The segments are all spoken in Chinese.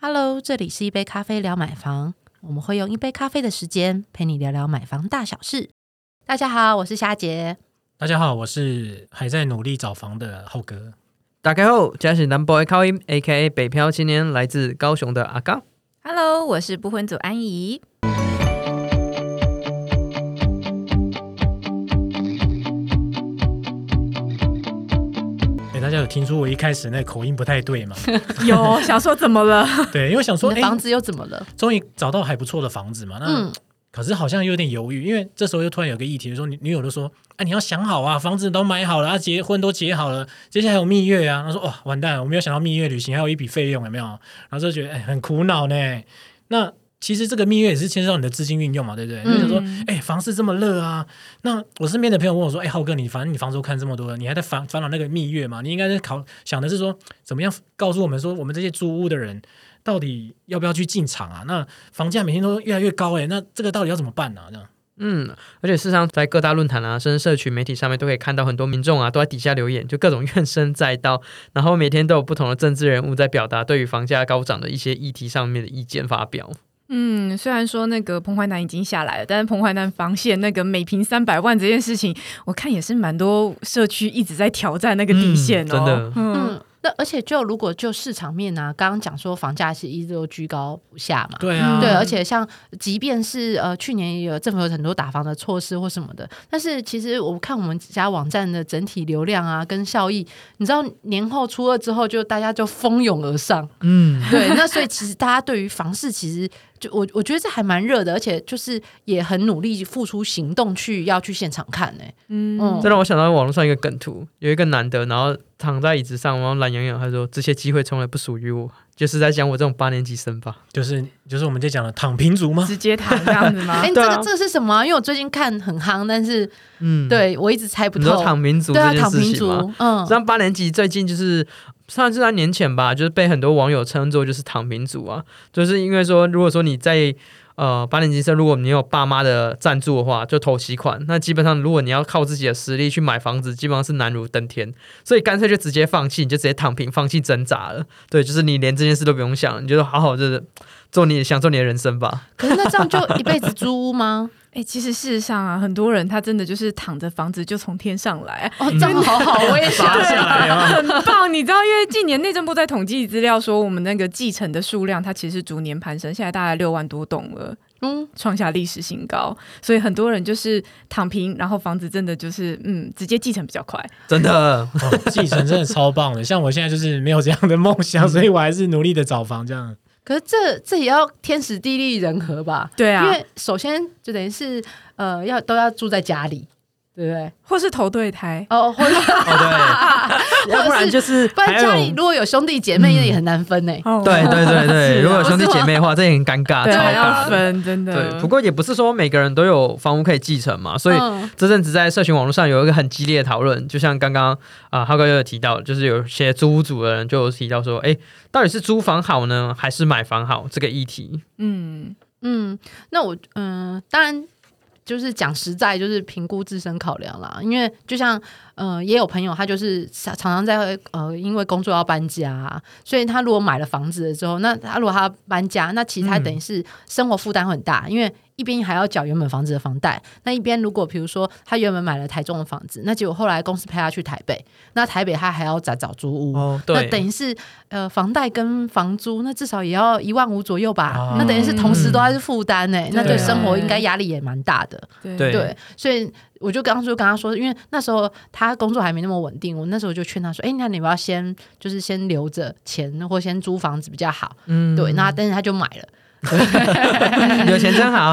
Hello，这里是一杯咖啡聊买房，我们会用一杯咖啡的时间陪你聊聊买房大小事。大家好，我是夏杰。大家好，我是还在努力找房的浩哥。打开后，嘉是南 boy 靠音，A.K.A 北漂青年，来自高雄的阿刚。Hello，我是不婚族安怡。家有听出我一开始那口音不太对吗？有想说怎么了？对，因为想说，哎、房子又怎么了？终于找到还不错的房子嘛。那、嗯可是好像有点犹豫，因为这时候又突然有个议题说，女女友都说，哎、你要想好啊，房子都买好了，啊，结婚都结好了，接下来还有蜜月啊。他说，哇，完蛋了，我没有想到蜜月旅行还有一笔费用，有没有？然后就觉得，哎、很苦恼呢。那其实这个蜜月也是牵涉到你的资金运用嘛，对不对？嗯就想说，哎、房市这么热啊，那我身边的朋友问我说，哎、浩哥，你反正你房子都看这么多了，你还在烦烦恼那个蜜月嘛？你应该是考想的是说，怎么样告诉我们说，我们这些租屋的人到底要不要去进场啊？那房价每天都越来越高、哎，那这个到底要怎么办呢、啊？这样。嗯，而且事实上，在各大论坛啊，甚至社群媒体上面，都可以看到很多民众啊，都在底下留言，就各种怨声载道，然后每天都有不同的政治人物在表达对于房价高涨的一些议题上面的意见发表。嗯，虽然说那个彭淮南已经下来了，但是彭淮南防线那个每平三百万这件事情，我看也是蛮多社区一直在挑战那个底线哦。嗯真的。嗯，嗯，那而且就如果就市场面啊，刚刚讲说房价是一直都居高不下嘛。对啊，对，而且像即便是呃去年也有政府有很多打房的措施或什么的，但是其实我看我们家网站的整体流量啊跟效益，你知道年后初二之后就大家就蜂拥而上，嗯，对，那所以其实大家对于房市其实就我我觉得这还蛮热的，而且就是也很努力付出行动去要去现场看呢、嗯嗯这让我想到网络上一个梗图，有一个男的，然后躺在椅子上，然后懒洋洋，他说：“这些机会从来不属于我。”就是在讲我这种八年级生吧。就是就是我们在讲的躺平族吗？直接躺这样子吗哎？这个这个是什么啊、因为我最近看很夯，但是嗯，，对我一直猜不你透。说躺平族对啊，这件躺平族事情吗？，嗯，像八年级最近就是上是在年前吧，就是被很多网友称作就是躺平族啊，就是因为说如果说你在呃八年级生，如果你有爸妈的赞助的话，就投期款，那基本上如果你要靠自己的实力去买房子，基本上是难如登天，所以干脆就直接放弃，你就直接躺平，放弃挣扎了。对，就是你连这件事都不用想，你就好好就是做你想做你的人生吧。可是那这样就一辈子租屋吗？哎、其实事实上啊，很多人他真的就是躺着房子就从天上来，哦，这样好好，我也想 拔下来啊！很棒。你知道，因为近年内政部在统计资料说，我们那个继承的数量，它其实逐年攀升，现在大概六万多栋了。嗯，创下历史新高，所以很多人就是躺平，然后房子真的就是嗯，直接继承比较快。真的，哦继承真的超棒的，像我现在就是没有这样的梦想，所以我还是努力的找房这样。可是这这也要天时地利人和吧？对啊因为首先就等于是呃，要都要住在家里，对不对？或是投对胎，哦，或者 哦对，要不然就是不然家里如果有兄弟姐妹，也很难分呢。哦对对对对，如果有兄弟姐妹的话，这也很尴尬，对还超尬。要分，真的。对，不过也不是说每个人都有房屋可以继承嘛，所以嗯这阵子在社群网络上有一个很激烈的讨论，就像刚刚啊浩哥有提到，就是有些租屋主的人就有提到说，哎，到底是租房好呢，还是买房好这个议题？嗯，嗯，那我嗯、当然就是讲实在，就是评估自身考量啦。因为就像呃，也有朋友他就是常常常在呃，因为工作要搬家啊、所以他如果买了房子了之后，那他如果他搬家，那其实他嗯等于是生活负担很大，因为一边还要缴原本房子的房贷，那一边如果比如说他原本买了台中的房子，那结果后来公司派他去台北，那台北他还要再找租屋。哦，那，等于是呃，房贷跟房租，那至少也要一万五左右吧。啊那等于是同时都还是负担呢，那对对生活应该压力也蛮大的。对对对，所以我就刚刚就跟他说，因为那时候他工作还没那么稳定，我那时候就劝他说：“哎，那你不要先就是先留着钱，或先租房子比较好。嗯对，那但是他就买了。有钱真好，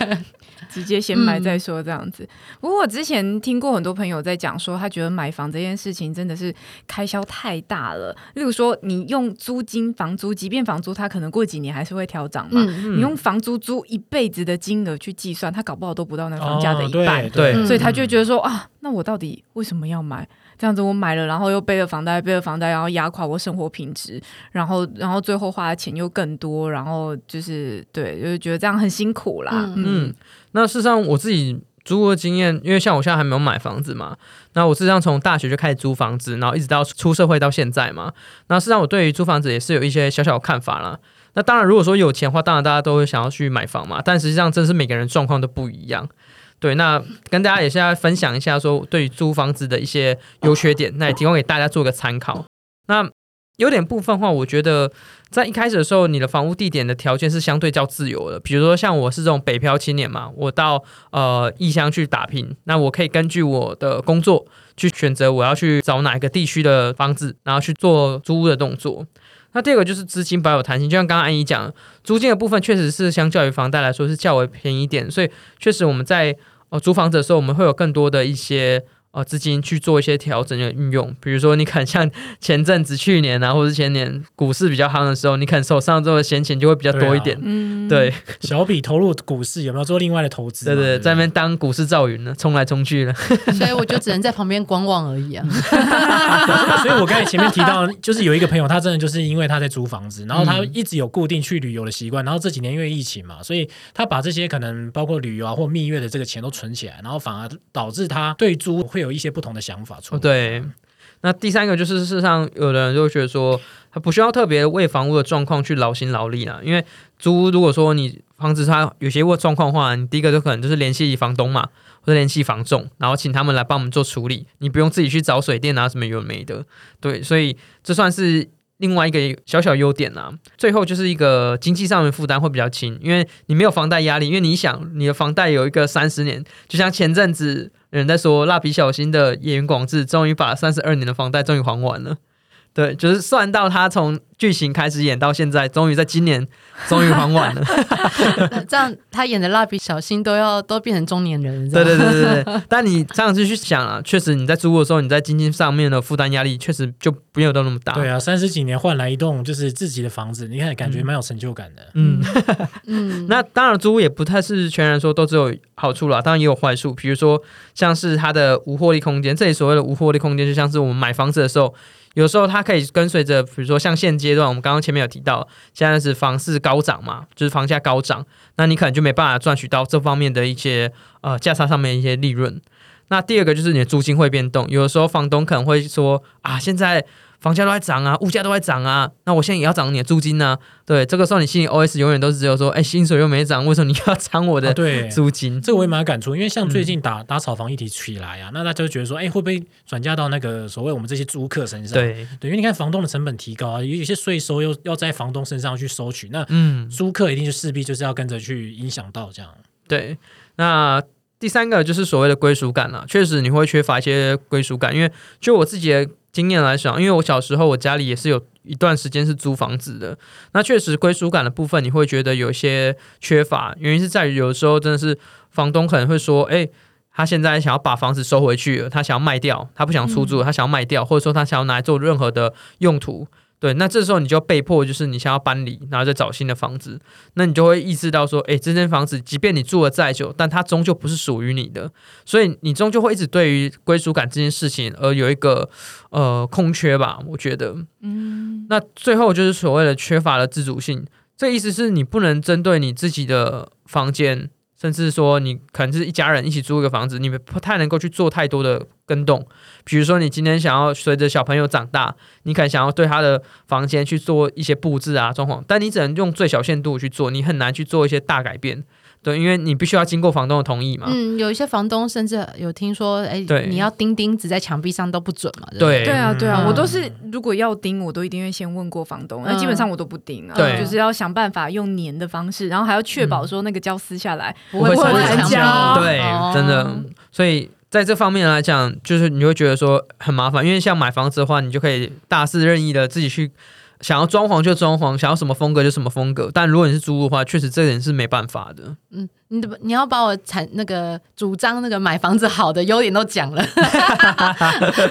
直接先买再说这样子。不过我之前听过很多朋友在讲说，他觉得买房这件事情真的是开销太大了。例如说，你用租金、房租，即便房租它可能过几年还是会调涨嘛，嗯，你用房租租一辈子的金额去计算，他搞不好都不到那房价的哦一半。对所以他就会觉得说啊，那我到底为什么要买？这样子我买了，然后又背了房贷，背了房贷，然后压垮我生活品质，然后然后最后花的钱又更多，然后就是对，就是觉得这样很辛苦啦。嗯那事实上我自己租屋的经验，因为像我现在还没有买房子嘛，那我事实上从大学就开始租房子，然后一直到出社会到现在嘛，那事实上我对于租房子也是有一些小小的看法啦。那当然，如果说有钱的话，当然大家都会想要去买房嘛，但实际上真是每个人状况都不一样。对，那跟大家也现在分享一下，说对于租房子的一些优缺点，那也提供给大家做个参考。那优点部分的话，我觉得在一开始的时候，你的房屋地点的条件是相对较自由的。比如说像我是这种北漂青年嘛，我到呃异乡去打拼，那我可以根据我的工作去选择我要去找哪一个地区的房子，然后去做租屋的动作。那第二个就是资金保有弹性，就像刚刚安怡讲，租金的部分确实是相较于房贷来说是较为便宜一点，所以确实我们在哦租房子的时候，我们会有更多的一些。呃，资金去做一些调整的运用，比如说你可能像 前阵子去年啊，或者前年股市比较夯的时候，你可能手上这个闲钱就会比较多一点。嗯，对 小笔投入股市有没有做另外的投资嘛？对对，在那边当股市造云呢，冲来冲去呢。所以我就只能在旁边观望而已啊。所以我刚才前面提到，就是有一个朋友，他真的就是因为他在租房子，然后他嗯一直有固定去旅游的习惯，然后这几年因为疫情嘛，所以他把这些可能包括旅游啊或蜜月的这个钱都存起来，然后反而导致他对租会有一些不同的想法出来。对，那第三个就是事实上，有的人就觉得说，他不需要特别为房屋的状况去劳心劳力了，因为租如果说你房子它有些问状况的话，你第一个就可能就是联系房东嘛，或者联系房仲，然后请他们来帮我们做处理，你不用自己去找水电啊什么有没的，对，所以这算是。另外一个小小优点啊，最后就是一个经济上面负担会比较轻，因为你没有房贷压力，因为你想你的房贷有一个三十年，就像前阵子人在说蜡笔小新的演员广志终于把三十二年的房贷终于还完了，对，就是算到他从剧情开始演到现在，终于在今年终于还完了，那 这样他演的蜡笔小新都要都变成中年人了，对对对，对对对。但你这样子去想啊，确实你在租的时候，你在经济上面的负担压力确实就没有到那么大，对啊，三十几年换来一栋就是自己的房子，你看感觉蛮有成就感的。嗯。嗯，那当然，租屋也不太是全然说都只有好处啦，当然也有坏处。比如说，像是它的无获利空间，这里所谓的无获利空间，就像是我们买房子的时候，有时候它可以跟随着，比如说像现阶段，我们刚刚前面有提到，现在是房市高涨嘛，就是房价高涨，那你可能就没办法赚取到这方面的一些呃价差上面一些利润。那第二个就是你的租金会变动，有的时候房东可能会说啊，现在房价都在涨啊，物价都在涨啊，那我现在也要涨你的租金呢、对，这个时候你心里 OS 永远都是只有说，哎，薪水又没涨，为什么你要涨我的租金？这个我也蛮有感触，因为像最嗯近打、打炒房议题起来啊，那大家就觉得说，哎，会不会转嫁到那个所谓我们这些租客身上？对，对，因为你看房东的成本提高啊，有有些税收又要在房东身上去收取，那嗯，租客一定就势必就是要跟着去影响到这样。对。那第三个就是所谓的归属感了，确实你会缺乏一些归属感，因为就我自己的经验来讲，因为我小时候我家里也是有一段时间是租房子的，那确实归属感的部分你会觉得有一些缺乏，原因是在于有的时候真的是房东可能会说，哎。他现在想要把房子收回去了，他想要卖掉，他不想出租，他想要卖掉，或者说他想要拿来做任何的用途。对，那这时候你就被迫就是你想要搬离，然后再找新的房子，那你就会意识到说，诶，这间房子即便你住了再久，但它终究不是属于你的，所以你终究会一直对于归属感这件事情而有一个呃空缺吧，我觉得。嗯，那最后就是所谓的缺乏了自主性，这意思是你不能针对你自己的房间，甚至说你可能是一家人一起租一个房子，你们不太能够去做太多的跟动。比如说，你今天想要随着小朋友长大，你可能想要对他的房间去做一些布置啊、装潢，但你只能用最小限度去做，你很难去做一些大改变。对，因为你必须要经过房东的同意嘛。嗯，有一些房东甚至有听说，哎对，你要钉钉子在墙壁上都不准嘛，对不对对啊，对啊，嗯我都是如果要钉，我都一定会先问过房东，那基本上我都不钉啊，对就是要想办法用粘的方式，然后还要确保说那个胶撕下来不会不会不会残胶对，哦真的，所以在这方面来讲，就是你会觉得说很麻烦，因为像买房子的话，你就可以大肆任意的自己去想要装潢就装潢，想要什么风格就什么风格。但如果你是租的话，确实这点是没办法的。嗯，你的你要把我产那个主张那个买房子好的 优点都讲了，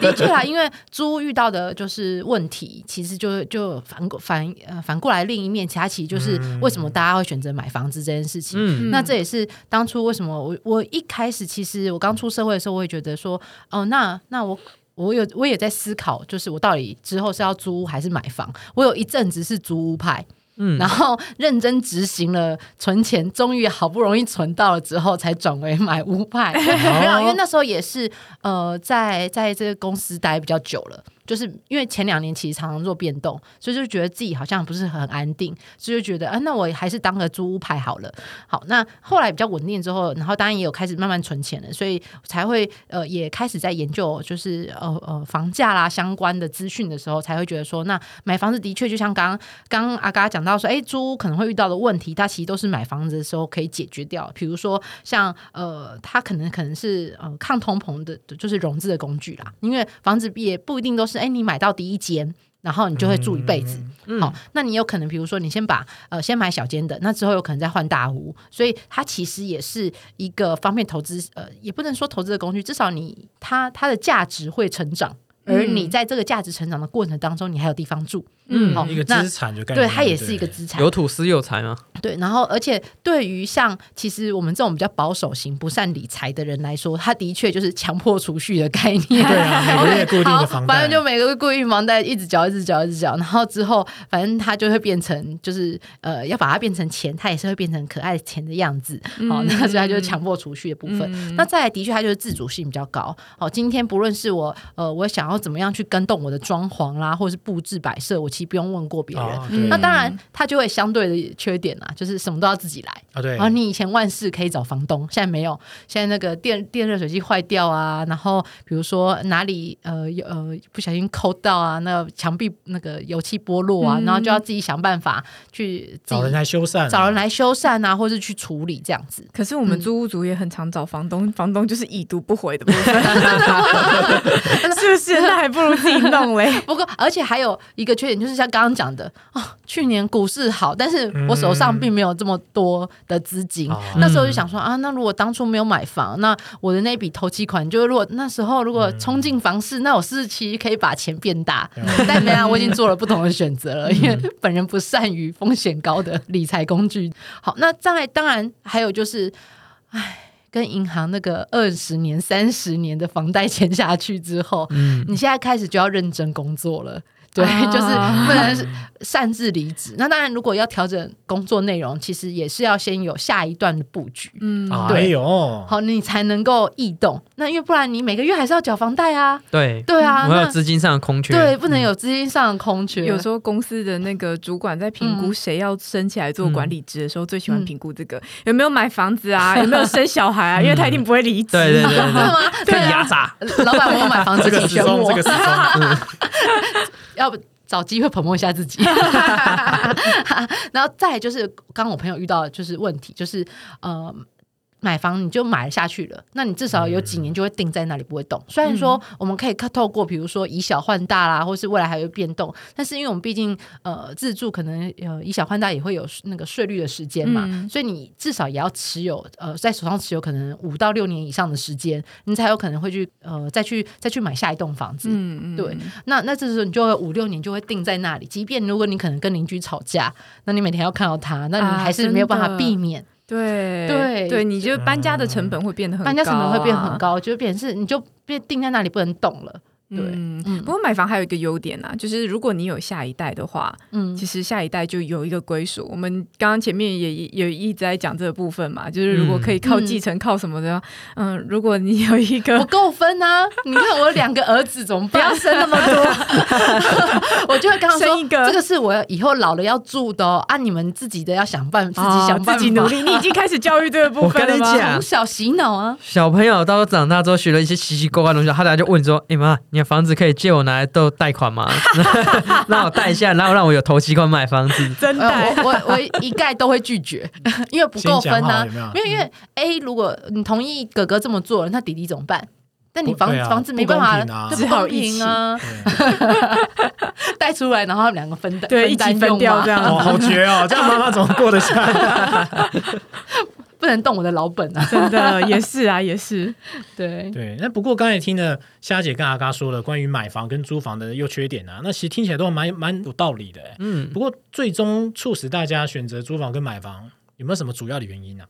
的确啊，因为租屋遇到的就是问题，其实就就反过反呃反过来另一面，其他其实就是为什么大家会选择买房子这件事情。嗯，那这也是当初为什么我我一开始其实我刚出社会的时候，我会觉得说，哦，那那我我有我也在思考，就是我到底之后是要租屋还是买房。我有一阵子是租屋派，嗯然后认真执行了存钱，终于好不容易存到了之后，才转为买屋派。没有，因为那时候也是呃，在在这个公司待比较久了。就是因为前两年其实常常做变动，所以就觉得自己好像不是很安定，所以就觉得啊，那我还是当个租屋派好了。好，那后来比较稳定之后，然后当然也有开始慢慢存钱了，所以才会呃也开始在研究就是呃呃房价啦相关的资讯的时候，才会觉得说，那买房子的确就像刚刚阿嘎讲到说，哎，租屋可能会遇到的问题，它其实都是买房子的时候可以解决掉。比如说像呃，它可能可能是呃抗通膨的，就是融资的工具啦，因为房子也不一定都是哎你买到第一间。然后你就会住一辈子，嗯。好，那你有可能，比如说你先把呃先买小间的，那之后有可能再换大屋，所以它其实也是一个方便投资，呃，也不能说投资的工具，至少你它它的价值会成长，而你在这个价值成长的过程当中，你还有地方住，嗯好那一个资产就概念，对，它也是一个资产，有土司有财吗？对，然后而且对于像其实我们这种比较保守型、不善理财的人来说，它的确就是强迫储蓄的概念。对啊，每个月固定的房贷，反正就每个月固定房贷一直缴、一直缴、一直缴，然后之后反正它就会变成，就是呃，要把它变成钱，它也是会变成可爱钱的样子。好、那所以它就是强迫储蓄的部分。那再来，的确它就是自主性比较高。好、今天不论是我呃，我想要怎么样去跟动我的装潢啦，或者是布置摆设，我其不用问过别人。哦，那当然，他就会相对的缺点啊，就是什么都要自己来。啊，对然后你以前万事可以找房东，现在没有。现在那个电电热水器坏掉啊，然后比如说哪里呃有呃不小心抠到啊，那墙壁那个油漆剥落啊，嗯然后就要自己想办法去找人来修缮，找人来修缮啊，或是去处理这样子。可是我们租屋族也很常找房东，房东就是已读不回的部分，是不是？那还不如自己弄嘞。不过，而且还有一个缺点，就是像刚刚讲的啊、去年股市好，但是我手上并没有这么多的资金。哦那时候就想说啊，那如果当初没有买房，那我的那笔投期款，就是如果那时候如果冲进房市，那我是不是其实可以把钱变大。但没有，我已经做了不同的选择了，因为本人不善于风险高的理财工具。好，那再来当然还有就是，唉。跟银行那个二十年、三十年的房贷签下去之后，嗯，你现在开始就要认真工作了。对，啊就是不能擅自离职。那当然，如果要调整工作内容，其实也是要先有下一段的布局，嗯，哎对呦，好，你才能够异动。那因为不然，你每个月还是要缴房贷啊。对，对啊，那我有资金上的空缺，对，不能有资金上的空缺。有时候公司的那个主管在评估谁要升起来做管理职的时候，最喜欢评估这个有没有买房子啊，有没有生小孩啊，因为他一定不会离职。对对对对，吗？对压啊，榨，老板，我有买房子，这个请选我时钟，这。个时钟 要不找机会捧一下自己。然后再就是，刚刚我朋友遇到的就是问题，就是呃。买房你就买下去了，那你至少有几年就会定在那里不会动。虽然说我们可以透过比如说以小换大啦，或是未来还会变动，但是因为我们毕竟呃自住可能呃以小换大也会有那个税率的时间嘛，嗯。所以你至少也要持有呃在手上持有可能五到六年以上的时间，你才有可能会去呃再去再去买下一栋房子。嗯嗯，对，那那这时候你就会五六年就会定在那里，即便如果你可能跟邻居吵架，那你每天要看到他，那你啊还是没有办法避免、对对对，你就搬家的成本会变得很高、啊，搬家成本会变很高，就变成是你就变定在那里不能动了。对，嗯嗯不过买房还有一个优点啊，就是如果你有下一代的话，嗯其实下一代就有一个归属。我们刚刚前面也也一直在讲这个部分嘛，就是如果可以靠继承、靠什么的，嗯，如果你有一个不个。够分啊！你看我有两个儿子怎么办？不要生那么多，我就会跟他说生一个这个是我以后老了要住的哦，啊，你们自己的要想办法，自己想办，哦自己努力。你已经开始教育这个部分了吗？从小洗脑啊。小朋友到长大之后学了一些奇奇怪怪的东西，他等下就问说：“哎、妈，你的房子可以借我拿来做贷款吗？让我贷一下，然后让我有头期款买房子。真的、呃，我我我一概都会拒绝，因为不够分啊先讲好有。没有因为因为 A 如果你同意哥哥这么做，那弟弟怎么办？但你房、啊房子没办法，不公平啊就不好一平啊，对 带出来，然后他们两个分担，对，一起分掉这样，样哦，好绝哦，这样妈妈怎么过得下？不能动我的老本啊。真的也是啊，也是。对，对，那不过刚才听了虾姐跟阿嘎说了关于买房跟租房的优缺点啊，那其实听起来都蛮蛮有道理的。哎”嗯，不过最终促使大家选择租房跟买房，有没有什么主要的原因呢、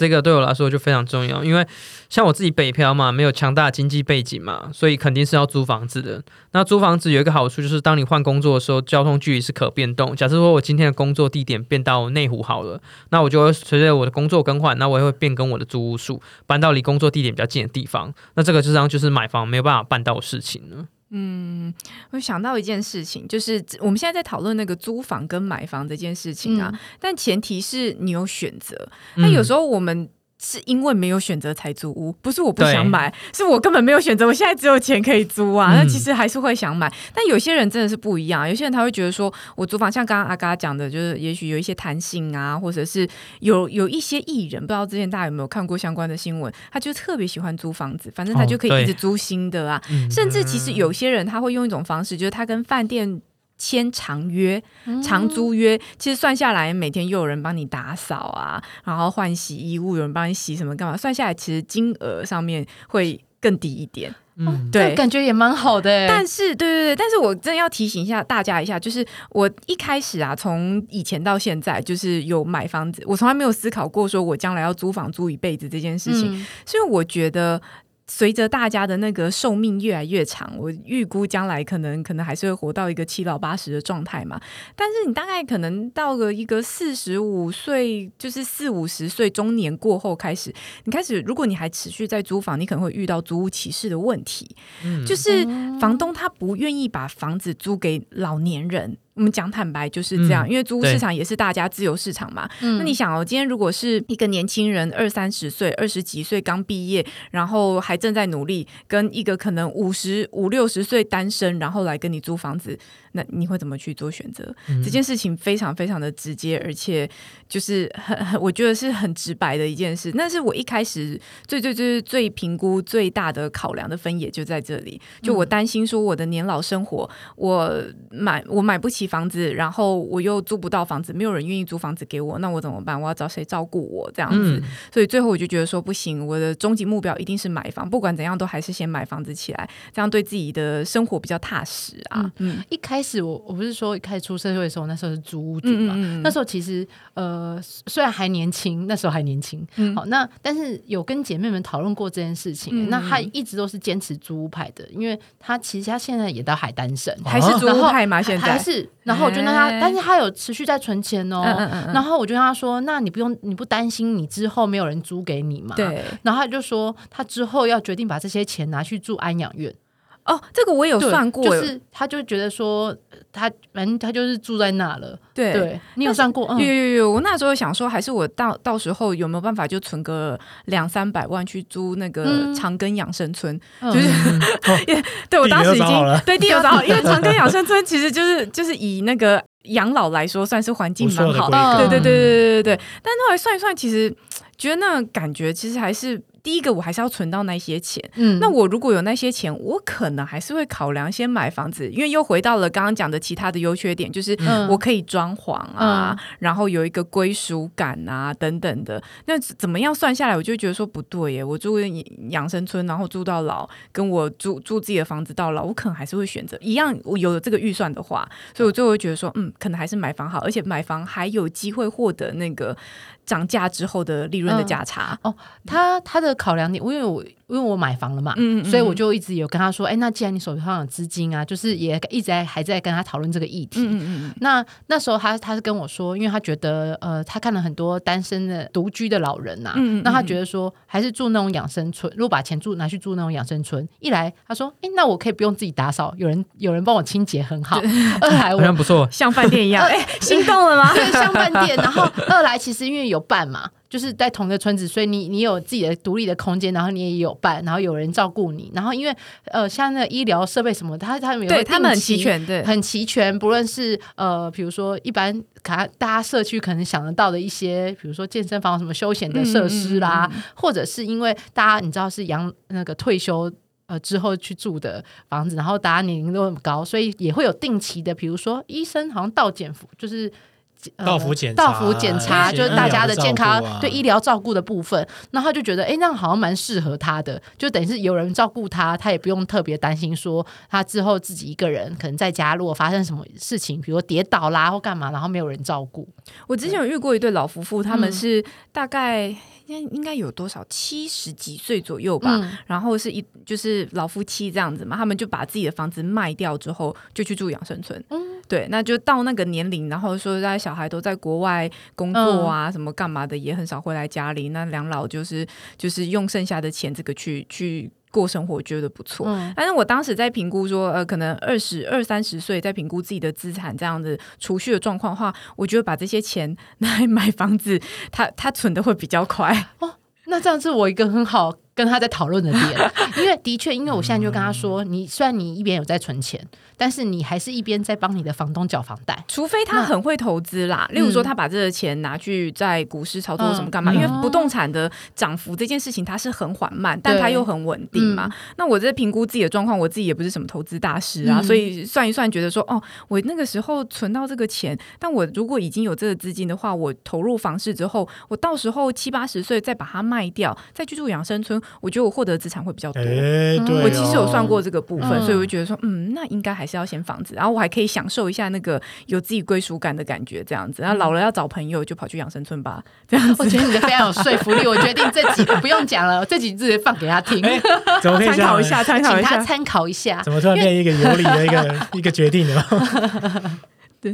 这个对我来说就非常重要，因为像我自己北漂嘛，没有强大的经济背景嘛，所以肯定是要租房子的。那租房子有一个好处就是，当你换工作的时候，交通距离是可变动。假设说我今天的工作地点变到内湖好了，那我就会随着我的工作更换，那我也会变更我的租屋数，搬到离工作地点比较近的地方。那这个就这样就是买房没有办法办到的事情了。嗯，我想到一件事情，就是我们现在在讨论那个租房跟买房这件事情啊，但前提是你有选择。那有时候我们。是因为没有选择才租屋，不是我不想买，是我根本没有选择。我现在只有钱可以租啊，那其实还是会想买。但有些人真的是不一样，有些人他会觉得说，我租房像刚刚阿嘎讲的，就是也许有一些弹性啊，或者是有有一些艺人，不知道之前大家有没有看过相关的新闻，他就特别喜欢租房子，反正他就可以一直租新的啊。甚至其实有些人他会用一种方式，就是他跟饭店。签长约、长租约，其实算下来，每天又有人帮你打扫啊，然后换洗衣物，有人帮你洗什么干嘛？算下来，其实金额上面会更低一点。嗯，对，感觉也蛮好的。但是，对对对，但是我真的要提醒一下大家一下，就是我一开始啊，从以前到现在，就是有买房子，我从来没有思考过说我将来要租房租一辈子这件事情，是因为我觉得。随着大家的那个寿命越来越长，我预估将来可能可能还是会活到一个七老八十的状态嘛。但是你大概可能到了一个四十五岁，就是四五十岁中年过后开始，你开始如果你还持续在租房，你可能会遇到租屋歧视的问题，就是房东他不愿意把房子租给老年人。我们讲坦白就是这样，因为租屋市场也是大家自由市场嘛。那你想哦，今天如果是一个年轻人，二三十岁、二十几岁刚毕业，然后还正在努力，跟一个可能五十五六十岁单身，然后来跟你租房子。那你会怎么去做选择？这件事情非常非常的直接，而且就是很很，我觉得是很直白的一件事。那是我一开始最最最最评估最大的考量的分野就在这里。就我担心说我的年老生活，我买我买不起房子，然后我又租不到房子，没有人愿意租房子给我，那我怎么办？我要找谁照顾我？这样子，所以最后我就觉得说不行，我的终极目标一定是买房，不管怎样都还是先买房子起来，这样对自己的生活比较踏实啊。嗯，一开。开始我我不是说一开始出社会的时候，那时候是租屋主嘛。那时候其实呃，虽然还年轻，那时候还年轻。好，那但是有跟姐妹们讨论过这件事情。那她一直都是坚持租屋派的，因为她其实她现在也到海单身，还是租屋派吗？现在还是。然后我就跟他，但是她有持续在存钱哦。然后我就跟她说：“那你不用，你不担心你之后没有人租给你嘛？”对。然后她就说，她之后要决定把这些钱拿去住安养院。哦，这个我有算过，就是他就觉得说他反正他就是住在那了。对，对你有算过？有有有，我那时候想说，还是我到到时候有没有办法就存个两三百万去租那个长庚养生村？就是，对我当时已经对地有找好，因为长庚养生村其实就是就是以那个养老来说，算是环境蛮好的。对对对对对对对。但后来算一算，其实觉得那感觉其实还是。第一个，我还是要存到那些钱。嗯，那我如果有那些钱，我可能还是会考量先买房子，因为又回到了刚刚讲的其他的优缺点，就是我可以装潢啊，然后有一个归属感啊等等的。那怎么样算下来，我就觉得说不对耶。我住养生村，然后住到老，跟我住住自己的房子到老，我可能还是会选择一样。我有这个预算的话，所以我 就会觉得说，嗯，可能还是买房好，而且买房还有机会获得那个。涨价之后的利润的价差。哦，他他的考量点，因为我因为我买房了嘛，嗯所以我就一直有跟他说，哎，那既然你手上有资金啊，就是也一直在还在跟他讨论这个议题，嗯嗯嗯。那那时候他他是跟我说，因为他觉得呃，他看了很多单身的独居的老人呐，嗯那他觉得说还是住那种养生村，如果把钱住拿去住那种养生村，一来他说，哎，那我可以不用自己打扫，有人有人帮我清洁很好，二来好像不错，像饭店一样，哎，心动了吗？对，像饭店。然后二来其实因为有。伴嘛，就是在同一个村子，所以你你有自己的独立的空间，然后你也有伴，然后有人照顾你，然后因为呃，像那个医疗设备什么，他他们对他们很齐全，对，很齐全。不论是呃，比如说一般卡大家社区可能想得到的一些，比如说健身房什么休闲的设施啦，或者是因为大家你知道是养那个退休呃之后去住的房子，然后大家年龄都很高，所以也会有定期的，比如说医生好像到检服就是。到府检到府检查，就是大家的健康对医疗照顾的部分。那他就觉得，哎，那样好像蛮适合他的，就等于是有人照顾他，他也不用特别担心说他之后自己一个人可能在家，如果发生什么事情，比如跌倒啦或干嘛，然后没有人照顾。我之前有遇过一对老夫妇，他们嗯是大概应该应该有多少七十几岁左右吧，嗯然后是一就是老夫妻这样子嘛，他们就把自己的房子卖掉之后，就去住养生村。嗯对，那就到那个年龄，然后说在小孩都在国外工作啊，什么干嘛的，也很少回来家里。那两老就是就是用剩下的钱这个去去过生活，觉得不错。嗯但是我当时在评估说，呃，可能二十二三十岁在评估自己的资产这样子储蓄的状况的话，我觉得把这些钱拿来买房子，他他存的会比较快。哦那这样是我一个很好跟他在讨论的点，因为的确，因为我现在就跟他说，你虽然你一边有在存钱，但是你还是一边在帮你的房东缴房贷。除非他很会投资啦，例如说他把这个钱拿去在股市操作嗯什么干嘛，嗯。因为不动产的涨幅这件事情它是很缓慢，但它又很稳定嘛。嗯。那我在评估自己的状况，我自己也不是什么投资大师啊，嗯。所以算一算，觉得说哦，我那个时候存到这个钱，但我如果已经有这个资金的话，我投入房市之后，我到时候七八十岁再把它卖掉，再去住养生村，我觉得我获得的资产会比较多。哎，对哦，我其实有算过这个部分，嗯所以我就觉得说，嗯，那应该还是要先房子，然后我还可以享受一下那个有自己归属感的感觉，这样子。然后老了要找朋友，就跑去养生村吧，这样子我觉得你的非常有说服力，我决定这集不用讲了，这集直接放给他听，哎，怎么参考一下，参考一下。请他参考一下。怎么突然变一个有理的一个一个决定呢？对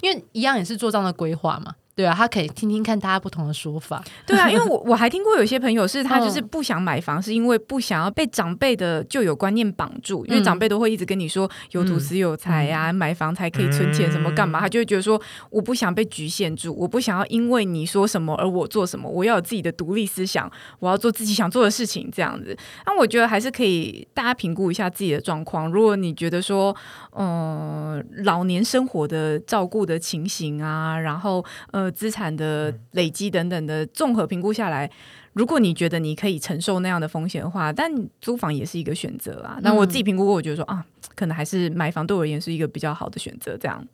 因为一样也是做这样的规划嘛，对啊，他可以听听看大家不同的说法。对啊，因为我我还听过有些朋友是他就是嗯。不想买房，是因为不想要被长辈的旧有观念绑住，因为嗯。长辈都会一直跟你说有土司有财呀、买房才可以存钱，什么干嘛，他就会觉得说我不想被局限住，我不想要因为你说什么而我做什么，我要有自己的独立思想，我要做自己想做的事情，这样子。那我觉得还是可以大家评估一下自己的状况。如果你觉得说，呃，老年生活的照顾的情形啊，然后呃资产的累积等等的综合评估下来，如果你觉得你可以承受那样的风险的话，但租房也是一个选择啊。那我自己评估过，我觉得说啊，可能还是买房对我而言是一个比较好的选择。这样，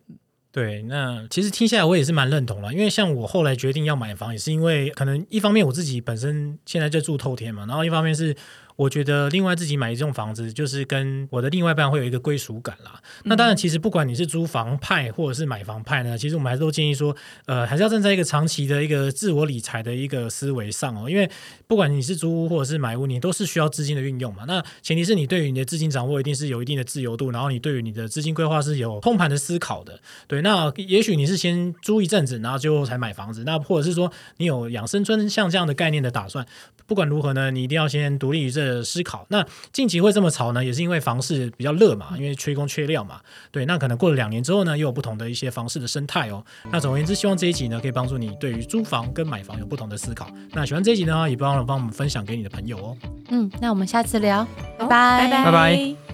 对，那其实听下来我也是蛮认同了，因为像我后来决定要买房，也是因为可能一方面我自己本身现在就住透天嘛，然后一方面是我觉得另外自己买一栋房子，就是跟我的另外一半会有一个归属感啦。那当然，其实不管你是租房派或者是买房派呢，其实我们还是都建议说，呃，还是要站在一个长期的一个自我理财的一个思维上哦，因为不管你是租屋或者是买屋，你都是需要资金的运用嘛。那前提是你对于你的资金掌握一定是有一定的自由度，然后你对于你的资金规划是有通盘的思考的。对，那也许你是先租一阵子，然后最后才买房子，那或者是说你有养生村像这样的概念的打算。不管如何呢，你一定要先独立于这思考。那近期会这么炒呢，也是因为房市比较热嘛，因为缺工缺料嘛。对，那可能过了两年之后呢，又有不同的一些房市的生态哦。那总而言之，希望这一集呢可以帮助你对于租房跟买房有不同的思考。那喜欢这一集呢，也不忘了帮我们分享给你的朋友哦。嗯，那我们下次聊，拜拜拜拜